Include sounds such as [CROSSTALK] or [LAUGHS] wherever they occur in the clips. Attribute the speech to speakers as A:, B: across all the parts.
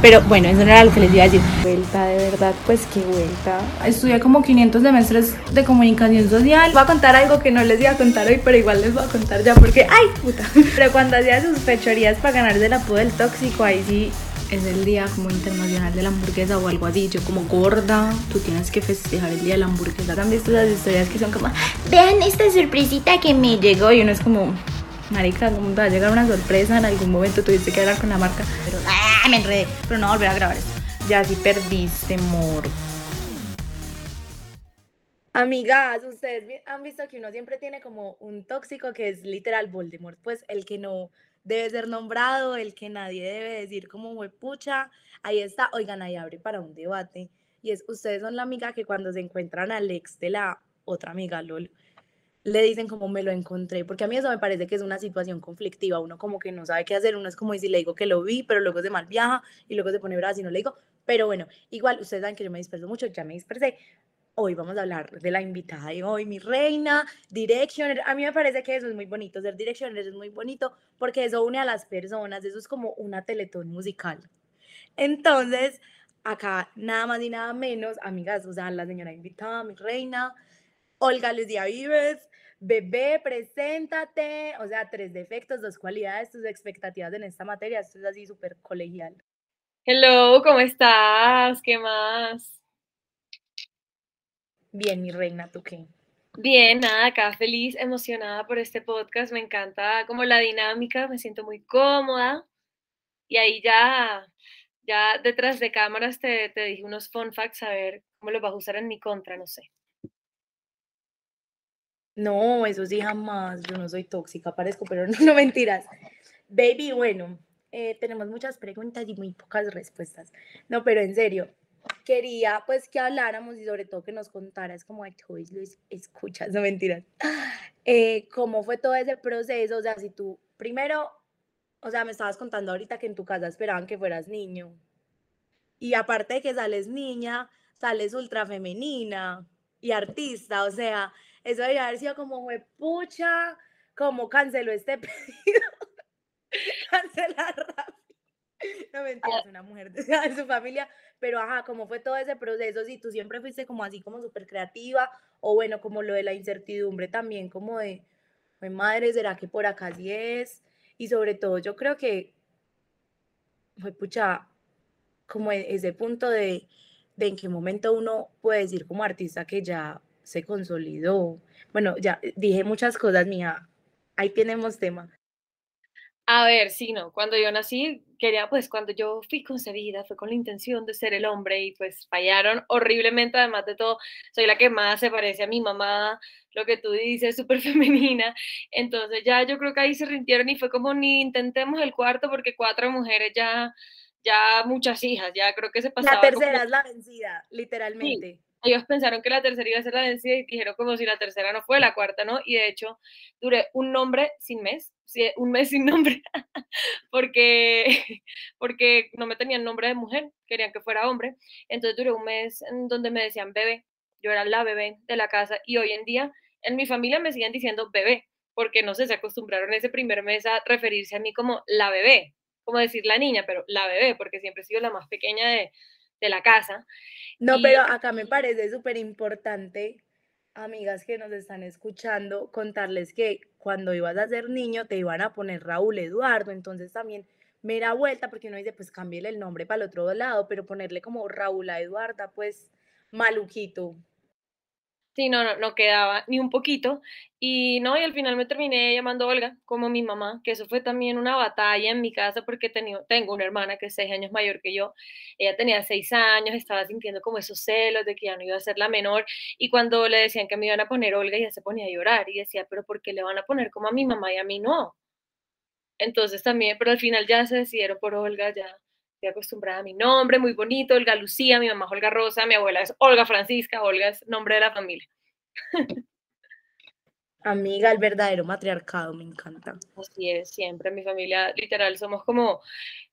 A: Pero bueno, eso no era lo que les iba a decir.
B: Vuelta, de verdad, pues qué vuelta.
A: Estudié como 500 semestres de comunicación social. Voy a contar algo que no les iba a contar hoy, pero igual les voy a contar ya porque, ¡ay, puta! [LAUGHS] Pero cuando hacía sus fechorías para ganarse el apodo del tóxico, ahí sí es el día como internacional de la hamburguesa o algo así. Yo como gorda, tú tienes que festejar el día de la hamburguesa. ¿Han visto las historias que son como, vean esta sorpresita que me llegó? Y uno es como, marica, ¿cómo te va a llegar una sorpresa? En algún momento tuviste que hablar con la marca. Pero, ¡ah! Me enredé. Pero no volver a grabar esto. Ya sí perdiste, mor. Amigas, ustedes han visto que uno siempre tiene como un tóxico que es literal Voldemort, pues el que no debe ser nombrado, el que nadie debe decir como pucha, ahí está, oigan, ahí abre para un debate. Y es, ustedes son la amiga que cuando se encuentran al ex de la otra amiga, LOL, le dicen como me lo encontré, porque a mí eso me parece que es una situación conflictiva, uno como que no sabe qué hacer, uno es como si le digo que lo vi, pero luego se mal viaja y luego se pone bravo y no le digo, pero bueno, igual ustedes saben que yo me disperso mucho, ya me dispersé, hoy vamos a hablar de la invitada de hoy, mi reina, Directioner. A mí me parece que eso es muy bonito, ser Directioner es muy bonito porque eso une a las personas, eso es como una teletón musical. Entonces, acá nada más y nada menos, amigas, o sea, la señora invitada, mi reina, Olga Lucía Vives, bebé, preséntate, o sea, tres defectos, dos cualidades, tus expectativas en esta materia, esto es así súper colegial.
C: Hello, ¿cómo estás? ¿Qué más?
A: Bien, mi reina, ¿tú qué?
C: Bien, nada, acá feliz, emocionada por este podcast, me encanta como la dinámica, me siento muy cómoda y ahí ya, ya detrás de cámaras te, te dije unos fun facts, a ver cómo los vas a usar en mi contra, no sé.
A: No, eso sí jamás, yo no soy tóxica, parezco, pero [LAUGHS] no, no mentiras. Baby, bueno, eh, tenemos muchas preguntas y muy pocas respuestas. No, pero en serio, quería pues que habláramos y sobre todo que nos contaras como ay, tú lo escuchas, no mentiras, eh, cómo fue todo ese proceso, o sea, si tú primero, o sea, me estabas contando ahorita que en tu casa esperaban que fueras niño y aparte de que sales niña, sales ultra femenina y artista, o sea, eso debería haber sido como, pucha, como canceló este [LAUGHS] pedido, cancelar rápido. No mentiras, una mujer [LAUGHS] de, su familia pero ajá, ¿cómo fue todo ese proceso? Si tú siempre fuiste como así, como súper creativa, o bueno, como lo de la incertidumbre también, como de, madre, ¿será que por acá sí es? Y sobre todo, yo creo que fue pucha, como e, ese punto de, de en qué momento uno puede decir como artista que ya se consolidó. Bueno, ya dije muchas cosas, mía, ahí tenemos tema.
C: A ver, sí, no, cuando yo nací, quería, pues cuando yo fui concebida, fue con la intención de ser el hombre y pues fallaron horriblemente, además de todo, soy la que más se parece a mi mamá, lo que tú dices, súper [LAUGHS] femenina, entonces ya yo creo que ahí se rindieron y fue como ni intentemos el cuarto porque cuatro mujeres ya, ya muchas hijas, ya creo que se pasaba.
A: La tercera es la vencida, literalmente
C: ellos pensaron que la tercera iba a ser la vencida y dijeron como si la tercera no fue, la cuarta no, y de hecho duré un nombre sin mes, un mes sin [LAUGHS] nombre, porque, porque no me tenían nombre de mujer, querían que fuera hombre, entonces duré un mes en donde me decían bebé, yo era la bebé de la casa y hoy en día en mi familia me siguen diciendo bebé, porque no sé, se acostumbraron ese primer mes a referirse a mí como la bebé, como decir la niña, pero la bebé, porque siempre he sido la más pequeña de, de la casa.
A: No, pero acá me parece súper importante, amigas que nos están escuchando, contarles que cuando ibas a ser niño te iban a poner Raúl Eduardo, entonces también me da vuelta porque uno dice, pues cámbiale el nombre para el otro lado, pero ponerle como Raúl a Eduarda, pues maluquito.
C: Sí, no, no, no quedaba ni un poquito. Y no, y al final me terminé llamando Olga como mi mamá, que eso fue también una batalla en mi casa porque tenía, tengo una hermana que es seis años mayor que yo. Ella tenía seis años, estaba sintiendo como esos celos de que ya no iba a ser la menor. Y cuando le decían que me iban a poner Olga, ella se ponía a llorar y decía, pero ¿por qué le van a poner como a mi mamá y a mí no? Entonces también, pero al final ya se decidieron por Olga, ya estoy acostumbrada a mi nombre, muy bonito, Olga Lucía, mi mamá es Olga Rosa, mi abuela es Olga Francisca, Olga es nombre de la familia.
A: Amiga, el verdadero matriarcado, me encanta.
C: Así es, siempre en mi familia, literal, somos como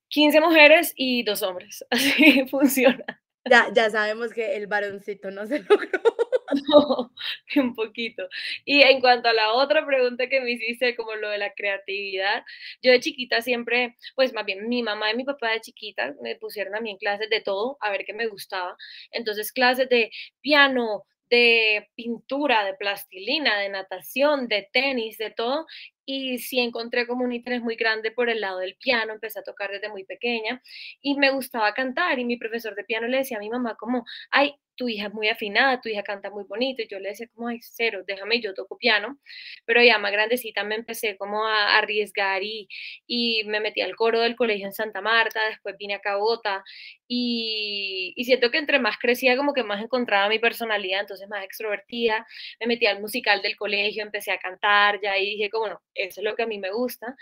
C: 15 mujeres y dos hombres, [LAUGHS] así funciona.
A: Ya, ya sabemos que el varoncito no se logró. [LAUGHS]
C: Un poquito. Y en cuanto a la otra pregunta que me hiciste, como lo de la creatividad, yo de chiquita siempre, pues más bien mi mamá y mi papá de chiquita me pusieron a mí en clases de todo, a ver qué me gustaba. Entonces, clases de piano, de pintura, de plastilina, de natación, de tenis, de todo. Y sí encontré como un interés muy grande por el lado del piano, empecé a tocar desde muy pequeña y me gustaba cantar y mi profesor de piano le decía a mi mamá como, ay, tu hija es muy afinada, tu hija canta muy bonito, y yo le decía como, ay, cero, déjame, yo toco piano, pero ya más grandecita me empecé como a arriesgar y, y me metí al coro del colegio en Santa Marta, después vine a Cabota, y, y siento que entre más crecía como que más encontraba mi personalidad, entonces más extrovertida, me metí al musical del colegio, empecé a cantar, ya y dije como, no, eso es lo que a mí me gusta,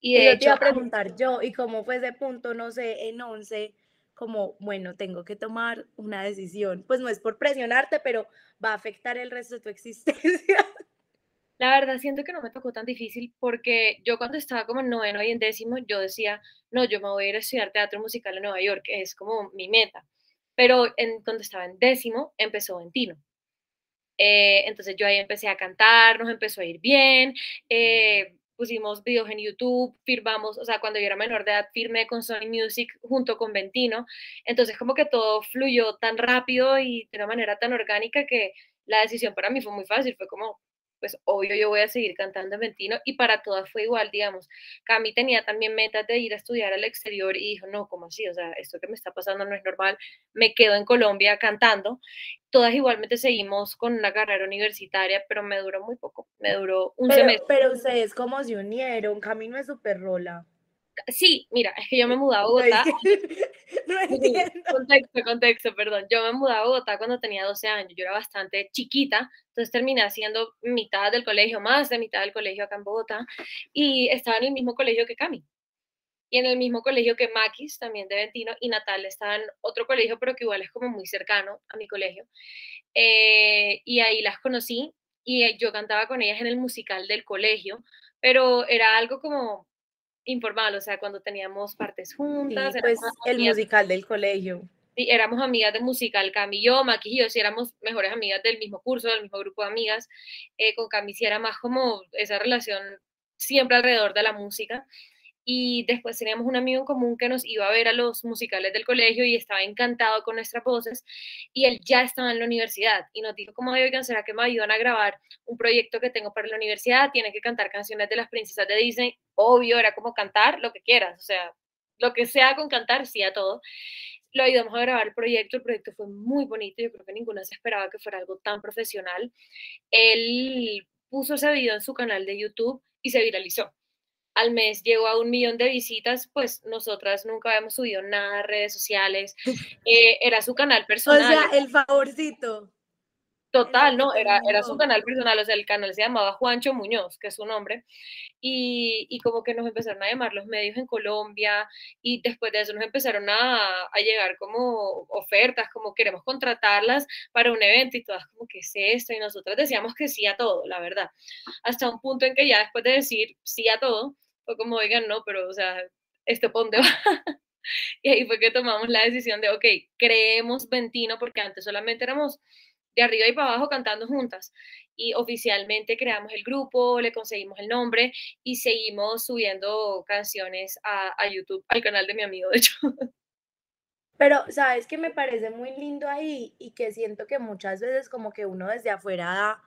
C: y de
A: te
C: hecho...
A: iba a preguntar yo, y cómo fue ese punto, no sé, en 11, como, bueno, tengo que tomar una decisión. Pues no es por presionarte, pero va a afectar el resto de tu [LAUGHS] existencia.
C: La verdad, siento que no me tocó tan difícil porque yo cuando estaba como en noveno y en décimo, yo decía, no, yo me voy a ir a estudiar teatro musical en Nueva York, es como mi meta. Pero en, cuando estaba en décimo, empezó Ventino. Eh, entonces yo ahí empecé a cantar, nos empezó a ir bien, eh, pusimos videos en YouTube, firmamos, o sea, cuando yo era menor de edad, firmé con Sony Music junto con Ventino. Entonces, como que todo fluyó tan rápido y de una manera tan orgánica que la decisión para mí fue muy fácil. Fue como, pues obvio yo voy a seguir cantando en Ventino y para todas fue igual, digamos. Cami tenía también metas de ir a estudiar al exterior y dijo, no, ¿cómo así? O sea, esto que me está pasando no es normal, me quedo en Colombia cantando todas igualmente seguimos con una carrera universitaria, pero me duró muy poco, me duró un
A: pero,
C: semestre.
A: Pero ustedes, ¿cómo se unieron? Camino es súper rola.
C: Sí, mira, es que yo me mudé a [LAUGHS] Bogotá. [LAUGHS]
A: No, entiendo.
C: Contexto, contexto, perdón. Yo me mudé a Bogotá cuando tenía 12 años, yo era bastante chiquita, entonces terminé haciendo mitad del colegio, más de mitad del colegio acá en Bogotá, y estaba en el mismo colegio que Cami y en el mismo colegio que Maquis, también de Ventino, y Natal está en otro colegio, pero que igual es como muy cercano a mi colegio. Eh, y ahí las conocí y yo cantaba con ellas en el musical del colegio, pero era algo como informal, o sea, cuando teníamos partes juntas.
A: Sí, pues el amigas, musical del colegio.
C: Sí, éramos amigas del musical, Cami y yo, Maki y yo, sí éramos mejores amigas del mismo curso, del mismo grupo de amigas. Eh, con Cami sí era más como esa relación siempre alrededor de la música y después teníamos un amigo en común que nos iba a ver a los musicales del colegio y estaba encantado con nuestras voces y él ya estaba en la universidad y nos dijo como, oigan, ¿será que me ayudan a grabar un proyecto que tengo para la universidad? Tiene que cantar canciones de las princesas de Disney. Obvio, era como cantar lo que quieras, o sea, lo que sea con cantar, sí a todo. Lo ayudamos a grabar el proyecto, el proyecto fue muy bonito, yo creo que ninguna se esperaba que fuera algo tan profesional. Él puso ese video en su canal de YouTube y se viralizó al mes llegó a un millón de visitas, pues nosotras nunca habíamos subido nada a redes sociales. [LAUGHS] Eh, era su canal personal.
A: O sea, el favorcito.
C: Total, no, era, era su canal personal, o sea, el canal se llamaba Juancho Muñoz, que es su nombre, y, y, como que nos empezaron a llamar los medios en Colombia, y después de eso nos empezaron a, a, llegar como ofertas, como queremos contratarlas para un evento, y todas como, ¿qué es esto? Y nosotras decíamos que sí a todo, la verdad, hasta un punto en que ya después de decir sí a todo, fue como, oigan, no, pero, o sea, ¿esto por va? [LAUGHS] y ahí fue que tomamos la decisión de, ok, creemos Ventino, porque antes solamente éramos de arriba y para abajo cantando juntas. Y oficialmente creamos el grupo, le conseguimos el nombre y seguimos subiendo canciones a, a YouTube, al canal de mi amigo, de hecho. [LAUGHS]
A: Pero, ¿sabes que me parece muy lindo ahí? Y que siento que muchas veces como que uno desde afuera da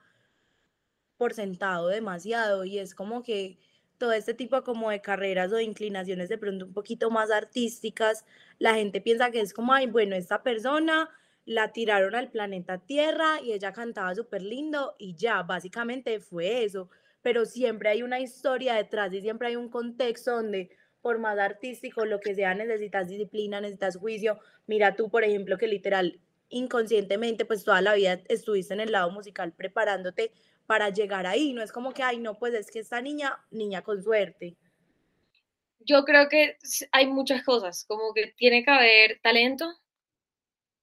A: por sentado demasiado y es como que todo este tipo como de carreras o de inclinaciones de pronto un poquito más artísticas, la gente piensa que es como, ay, bueno, esta persona la tiraron al planeta Tierra y ella cantaba súper lindo y ya, básicamente fue eso. Pero siempre hay una historia detrás y siempre hay un contexto donde por más artístico, lo que sea, necesitas disciplina, necesitas juicio. Mira tú, por ejemplo, que literal, inconscientemente, pues toda la vida estuviste en el lado musical preparándote para llegar ahí. No es como que, ay, no, pues es que esta niña, niña con suerte.
C: Yo creo que hay muchas cosas, como que tiene que haber talento,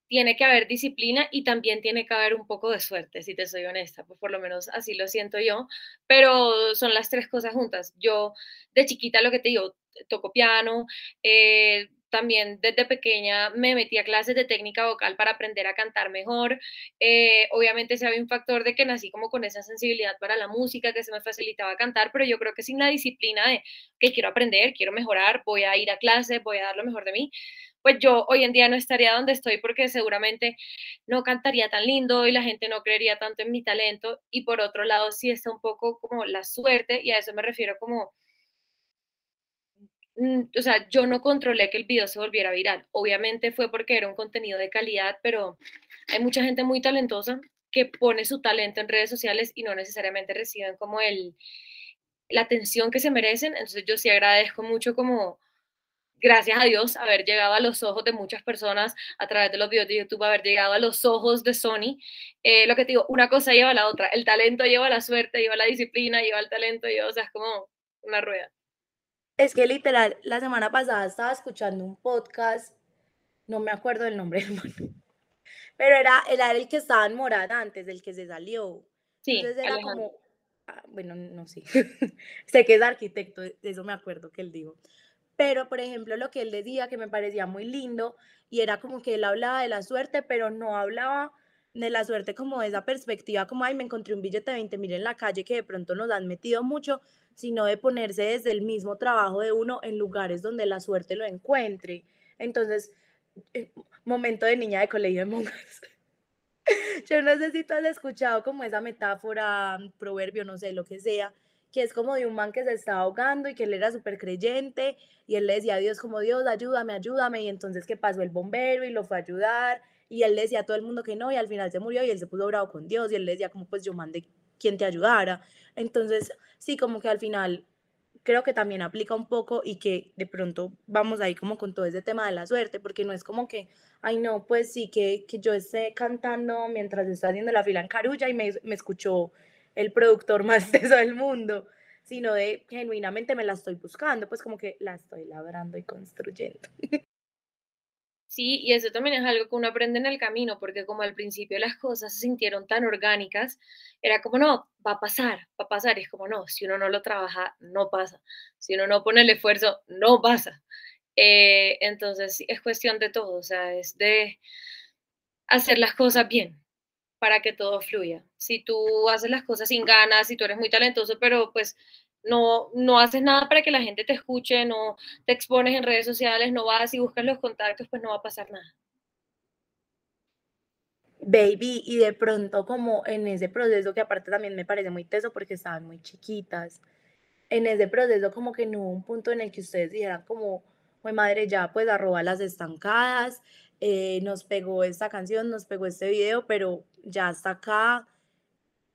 C: tiene que haber disciplina y también tiene que haber un poco de suerte, si te soy honesta, pues por lo menos así lo siento yo, pero son las tres cosas juntas. Yo de chiquita lo que te digo, toco piano, eh, también desde pequeña me metí a clases de técnica vocal para aprender a cantar mejor. Eh, obviamente se había un factor de que nací como con esa sensibilidad para la música, que se me facilitaba cantar, pero yo creo que sin la disciplina de que quiero aprender, quiero mejorar, voy a ir a clases, voy a dar lo mejor de mí, pues yo hoy en día no estaría donde estoy porque seguramente no cantaría tan lindo y la gente no creería tanto en mi talento. Y por otro lado, sí está un poco como la suerte, y a eso me refiero como, o sea, yo no controlé que el video se volviera viral. Obviamente fue porque era un contenido de calidad, pero hay mucha gente muy talentosa que pone su talento en redes sociales y no necesariamente reciben como el, la atención que se merecen. Entonces yo sí agradezco mucho como gracias a Dios, haber llegado a los ojos de muchas personas a través de los videos de YouTube, haber llegado a los ojos de Sony. Eh, lo que te digo, una cosa lleva a la otra. El talento lleva la suerte, lleva la disciplina, lleva el talento, lleva, o sea, es como una rueda.
A: Es que literal, la semana pasada estaba escuchando un podcast, no me acuerdo del nombre, hermano, [LAUGHS] pero era, era el que estaba en Morada antes, del que se salió. Sí, Entonces era como, ah, bueno, no sé, [LAUGHS] sé que es arquitecto, de eso me acuerdo que él dijo pero por ejemplo lo que él decía que me parecía muy lindo y era como que él hablaba de la suerte, pero no hablaba de la suerte como esa perspectiva, como, ay, me encontré un billete de 20 mil en la calle que de pronto nos han metido mucho, sino de ponerse desde el mismo trabajo de uno en lugares donde la suerte lo encuentre. Entonces, eh, momento de niña de colegio de monjas. [LAUGHS] Yo no sé si tú has escuchado como esa metáfora, proverbio, no sé, lo que sea, que es como de un man que se estaba ahogando y que él era súper creyente y él le decía a Dios como Dios, ayúdame, ayúdame y entonces que pasó el bombero y lo fue a ayudar y él le decía a todo el mundo que no y al final se murió y él se puso bravo con Dios y él le decía como pues yo mandé quien te ayudara. Entonces sí, como que al final creo que también aplica un poco y que de pronto vamos ahí como con todo ese tema de la suerte, porque no es como que, ay no, pues sí, que, que yo esté cantando mientras estoy haciendo la fila en Carulla y me, me escuchó el productor [LAUGHS] más teso del mundo, sino de genuinamente me la estoy buscando, pues como que la estoy labrando y construyendo. [LAUGHS]
C: Sí, y eso también es algo que uno aprende en el camino, porque como al principio las cosas se sintieron tan orgánicas, era como, no, va a pasar, va a pasar, y es como, no, si uno no lo trabaja, no pasa, si uno no pone el esfuerzo, no pasa. Eh, entonces, es cuestión de todo, o sea, es de hacer las cosas bien, para que todo fluya. Si tú haces las cosas sin ganas, si tú eres muy talentoso, pero pues no, no haces nada para que la gente te escuche, no te expones en redes sociales, no vas y buscas los contactos, pues no va a pasar nada.
A: Baby, y de pronto como en ese proceso, que aparte también me parece muy teso porque estaban muy chiquitas, en ese proceso como que no hubo un punto en el que ustedes dijeran como, pues madre, ya pues arroba las estancadas, eh, nos pegó esta canción, nos pegó este video, pero ya hasta acá,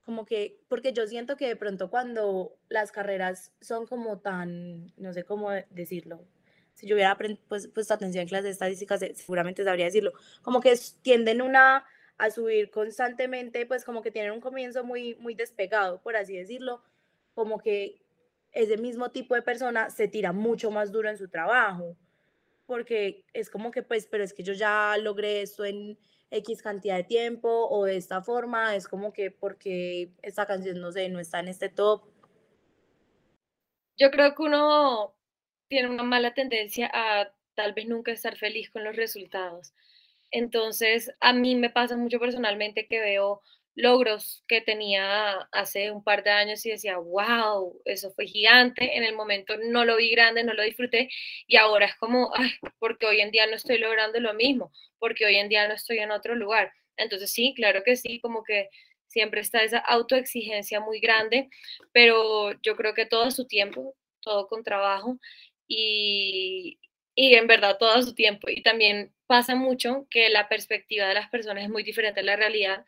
A: como que, porque yo siento que de pronto cuando las carreras son como tan, no sé cómo decirlo, si yo hubiera pues, puesto atención en clases estadísticas, seguramente sabría decirlo, como que tienden una a subir constantemente, pues como que tienen un comienzo muy, muy despegado, por así decirlo, como que ese mismo tipo de persona se tira mucho más duro en su trabajo porque es como que, pues, pero es que yo ya logré esto en X cantidad de tiempo o de esta forma, es como que porque esta canción, no sé, no está en este top.
C: Yo creo que uno tiene una mala tendencia a tal vez nunca estar feliz con los resultados. Entonces, a mí me pasa mucho personalmente que veo logros que tenía hace un par de años y decía, wow, eso fue gigante, en el momento no lo vi grande, no lo disfruté y ahora es como, ay, porque hoy en día no estoy logrando lo mismo, porque hoy en día no estoy en otro lugar. Entonces sí, claro que sí, como que siempre está esa autoexigencia muy grande, pero yo creo que todo su tiempo, todo con trabajo y, y en verdad todo su tiempo. Y también pasa mucho que la perspectiva de las personas es muy diferente a la realidad,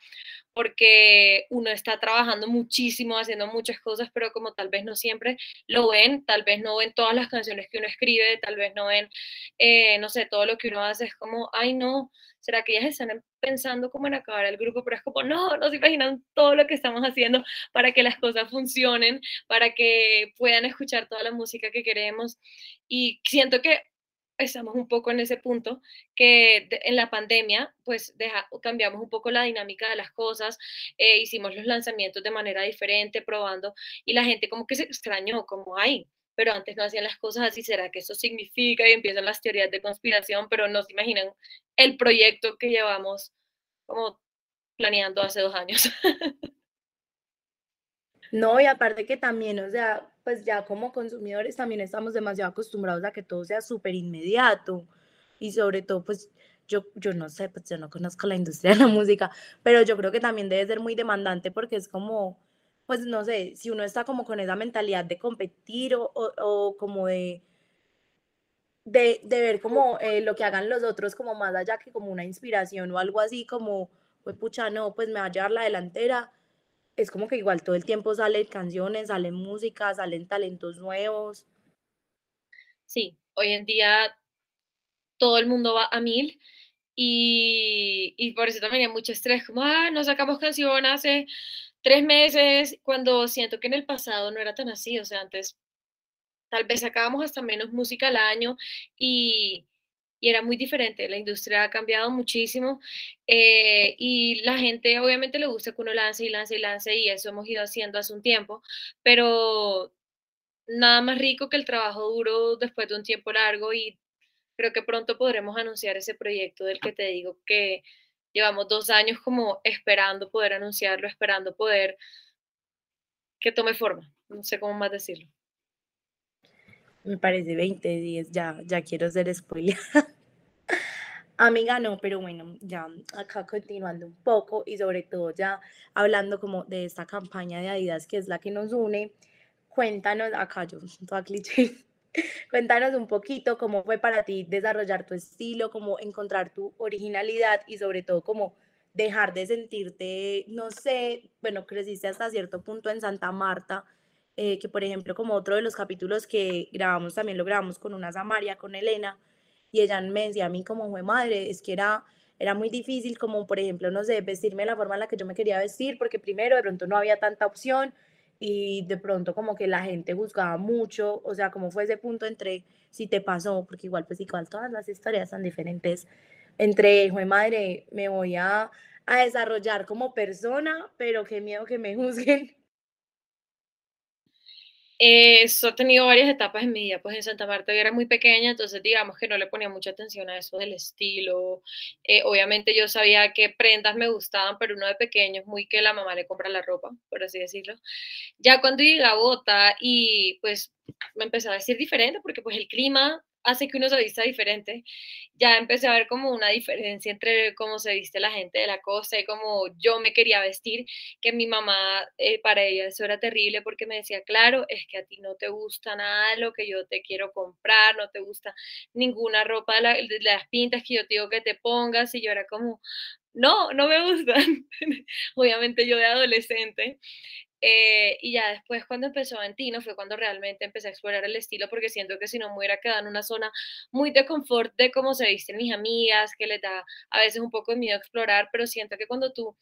C: porque uno está trabajando muchísimo, haciendo muchas cosas, pero como tal vez no siempre lo ven, tal vez no ven todas las canciones que uno escribe, tal vez no ven, eh, no sé, todo lo que uno hace es como, ay no, ¿será que ellas están pensando como en acabar el grupo? Pero es como, no, no se imaginan todo lo que estamos haciendo para que las cosas funcionen, para que puedan escuchar toda la música que queremos. Y siento que estamos un poco en ese punto que en la pandemia, pues cambiamos un poco la dinámica de las cosas, eh, hicimos los lanzamientos de manera diferente, probando, y la gente como que se extrañó, como, ay, pero antes no hacían las cosas así, ¿será que eso significa? Y empiezan las teorías de conspiración, pero no se imaginan el proyecto que llevamos como planeando hace dos años. [LAUGHS]
A: No, y aparte que también, o sea, pues ya como consumidores también estamos demasiado acostumbrados a que todo sea súper inmediato. Y sobre todo, pues yo, yo no sé, pues yo no conozco la industria de la música, pero yo creo que también debe ser muy demandante porque es como, pues no sé, si uno está como con esa mentalidad de competir o, o, como de, de, de ver como eh, lo que hagan los otros como más allá que como una inspiración o algo así como, pues pucha, no, pues me va a llevar la delantera es como que igual todo el tiempo salen canciones, salen música, salen talentos nuevos.
C: Sí, hoy en día todo el mundo va a mil y, y por eso también hay mucho estrés, como, ah, no sacamos canción hace tres meses, cuando siento que en el pasado no era tan así, o sea, antes tal vez sacábamos hasta menos música al año y, y era muy diferente. La industria ha cambiado muchísimo eh, y la gente obviamente le gusta que uno lance y lance y lance y eso hemos ido haciendo hace un tiempo, pero nada más rico que el trabajo duro después de un tiempo largo y creo que pronto podremos anunciar ese proyecto del que te digo que llevamos dos años como esperando poder anunciarlo, esperando poder que tome forma. No sé cómo más decirlo.
A: Me parece 20 días, ya, ya quiero ser spoiler. [LAUGHS] Amiga, no, pero bueno, ya acá continuando un poco y sobre todo ya hablando como de esta campaña de Adidas que es la que nos une, cuéntanos, acá yo, [LAUGHS] toda cliché, cuéntanos un poquito cómo fue para ti desarrollar tu estilo, cómo encontrar tu originalidad y sobre todo cómo dejar de sentirte, no sé, bueno, creciste hasta cierto punto en Santa Marta, eh, que por ejemplo, como otro de los capítulos que grabamos, también lo grabamos con una Samaria, con Elena, y ella me decía a mí como fue madre, es que era, era muy difícil como, por ejemplo, no sé, vestirme de la forma en la que yo me quería vestir, porque primero de pronto no había tanta opción y de pronto como que la gente juzgaba mucho, o sea, como fue ese punto entre si te pasó, porque igual pues igual todas las historias son diferentes, entre, fue madre, me voy a, a desarrollar como persona, pero qué miedo que me juzguen
C: eso ha tenido varias etapas en mi vida, pues en Santa Marta yo era muy pequeña, entonces digamos que no le ponía mucha atención a eso del estilo. Eh, obviamente yo sabía qué prendas me gustaban, pero uno de pequeño es muy que la mamá le compra la ropa, por así decirlo. Ya cuando llegué a Bota y pues me empecé a decir diferente, porque pues el clima hace que uno se vista diferente. Ya empecé a ver como una diferencia entre cómo se viste la gente de la costa y cómo yo me quería vestir, que mi mamá, eh, para ella eso era terrible porque me decía, claro, es que a ti no te gusta nada lo que yo te quiero comprar, no te gusta ninguna ropa las pintas que yo te digo que te pongas y yo era como, no, no me gustan. [LAUGHS] Obviamente yo de adolescente. Eh, y ya después cuando empezó Ventino fue cuando realmente empecé a explorar el estilo porque siento que si no me hubiera quedado en una zona muy de confort de cómo se visten mis amigas, que les da a veces un poco de miedo explorar, pero siento que cuando tú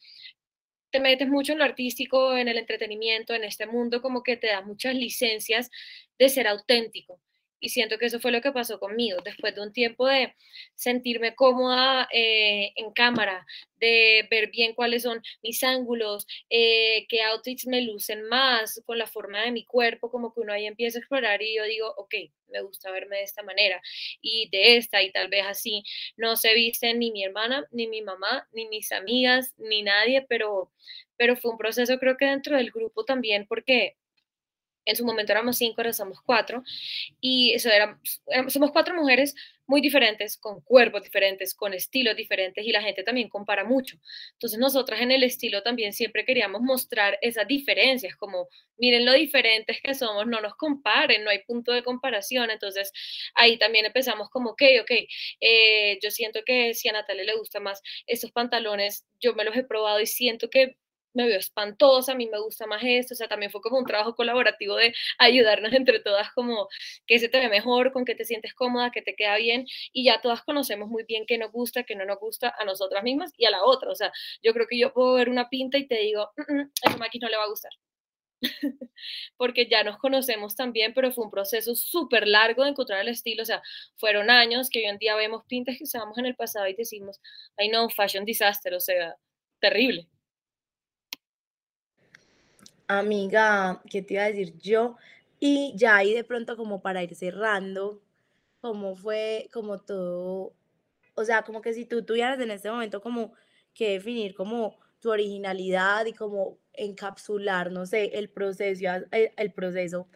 C: te metes mucho en lo artístico, en el entretenimiento, en este mundo, como que te da muchas licencias de ser auténtico. Y siento que eso fue lo que pasó conmigo. Después de un tiempo de sentirme cómoda eh, en cámara, de ver bien cuáles son mis ángulos, eh, qué outfits me lucen más con la forma de mi cuerpo, como que uno ahí empieza a explorar y yo digo, ok, me gusta verme de esta manera y de esta y tal vez así. No se visten ni mi hermana, ni mi mamá, ni mis amigas, ni nadie, pero, pero fue un proceso creo que dentro del grupo también porque en su momento éramos cinco, ahora somos cuatro, y eso era, somos cuatro mujeres muy diferentes, con cuerpos diferentes, con estilos diferentes, y la gente también compara mucho. Entonces nosotras en el estilo también siempre queríamos mostrar esas diferencias, como miren lo diferentes que somos, no nos comparen, no hay punto de comparación. Entonces ahí también empezamos como, ok, ok, eh, yo siento que si a Natalia le gusta más esos pantalones, yo me los he probado y siento que me veo espantosa, a mí me gusta más esto, o sea, también fue como un trabajo colaborativo de ayudarnos entre todas, como que se te ve mejor, con que te sientes cómoda, que te queda bien, y ya todas conocemos muy bien qué nos gusta, qué no nos gusta a nosotras mismas y a la otra, o sea, yo creo que yo puedo ver una pinta y te digo, mm, mm, a esa máquina no le va a gustar. [LAUGHS] porque ya nos conocemos también, pero fue un proceso súper largo de encontrar el estilo, o sea, fueron años que hoy en día vemos pintas que usábamos en el pasado y decimos, ay no, fashion disaster, o sea, terrible.
A: Amiga, ¿qué te iba a decir yo? Y ya ahí de pronto como para ir cerrando, cómo fue como todo, o sea, como que si tú tuvieras en este momento como que definir como tu originalidad y como encapsular, no sé, el proceso, el, el proceso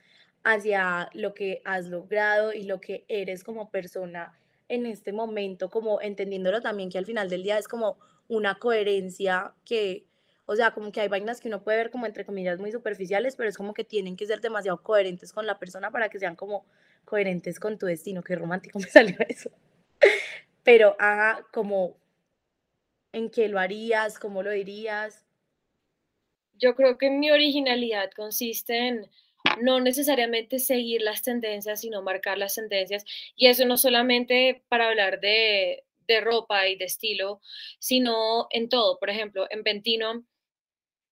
A: hacia lo que has logrado y lo que eres como persona en este momento, como entendiéndolo también que al final del día es como una coherencia que, o sea, como que hay vainas que uno puede ver como entre comillas muy superficiales, pero es como que tienen que ser demasiado coherentes con la persona para que sean como coherentes con tu destino. Qué romántico [LAUGHS] me salió eso. Pero, ajá, como en qué lo harías, cómo lo dirías.
C: Yo creo que mi originalidad consiste en no necesariamente seguir las tendencias, sino marcar las tendencias. Y eso no solamente para hablar de, de ropa y de estilo, sino en todo. Por ejemplo, en Ventino,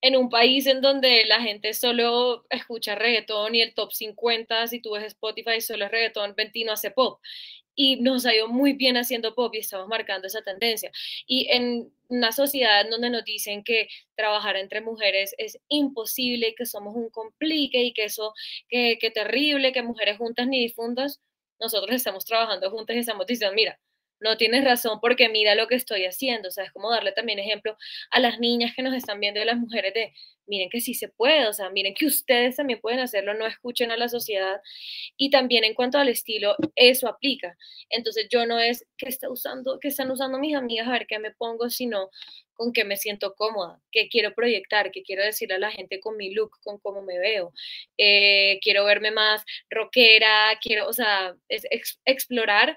C: en un país en donde la gente solo escucha reggaetón y el top 50, si tú ves Spotify, solo es reggaetón, Ventino hace pop y nos ha ido muy bien haciendo pop y estamos marcando esa tendencia. Y en una sociedad donde nos dicen que trabajar entre mujeres es imposible, que somos un complique y que eso, que, que terrible, que mujeres juntas ni difundas, nosotros estamos trabajando juntas y estamos diciendo, mira, no tienes razón porque mira lo que estoy haciendo. O sea, es como darle también ejemplo a las niñas que nos están viendo y a las mujeres de, miren que sí se puede, o sea, miren que ustedes también pueden hacerlo, no escuchen a la sociedad. Y también en cuanto al estilo, eso aplica. Entonces yo no es que está usando, que están usando mis amigas a ver qué me pongo, sino con qué me siento cómoda, qué quiero proyectar, qué quiero decirle a la gente con mi look, con cómo me veo. Eh, quiero verme más rockera, quiero, o sea, es, explorar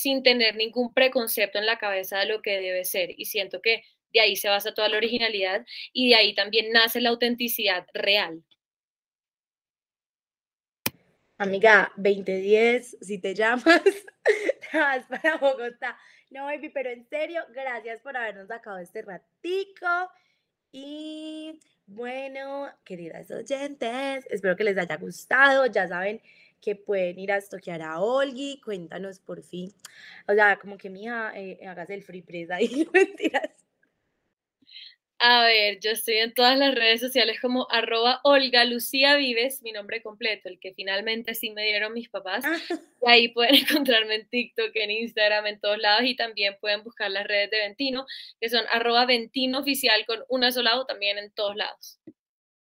C: sin tener ningún preconcepto en la cabeza de lo que debe ser. Y siento que de ahí se basa toda la originalidad y de ahí también nace la autenticidad real.
A: Amiga, 2010, si te llamas, [LAUGHS] te vas para Bogotá. No, baby, pero en serio, gracias por habernos sacado este ratico. Y bueno, queridas oyentes, espero que les haya gustado. Ya saben que pueden ir a estoquear a Olgi, cuéntanos por fin. O sea, como que mija, eh, hagas el free press ahí, [LAUGHS] mentiras.
C: A ver, yo estoy en todas las redes sociales como arroba Olga Lucía Vives, mi nombre completo, el que finalmente sí me dieron mis papás. Ah. Y ahí pueden [LAUGHS] encontrarme en TikTok, en Instagram, en todos lados y también pueden buscar las redes de Ventino, que son arroba Ventino oficial con una sola O también en todos lados.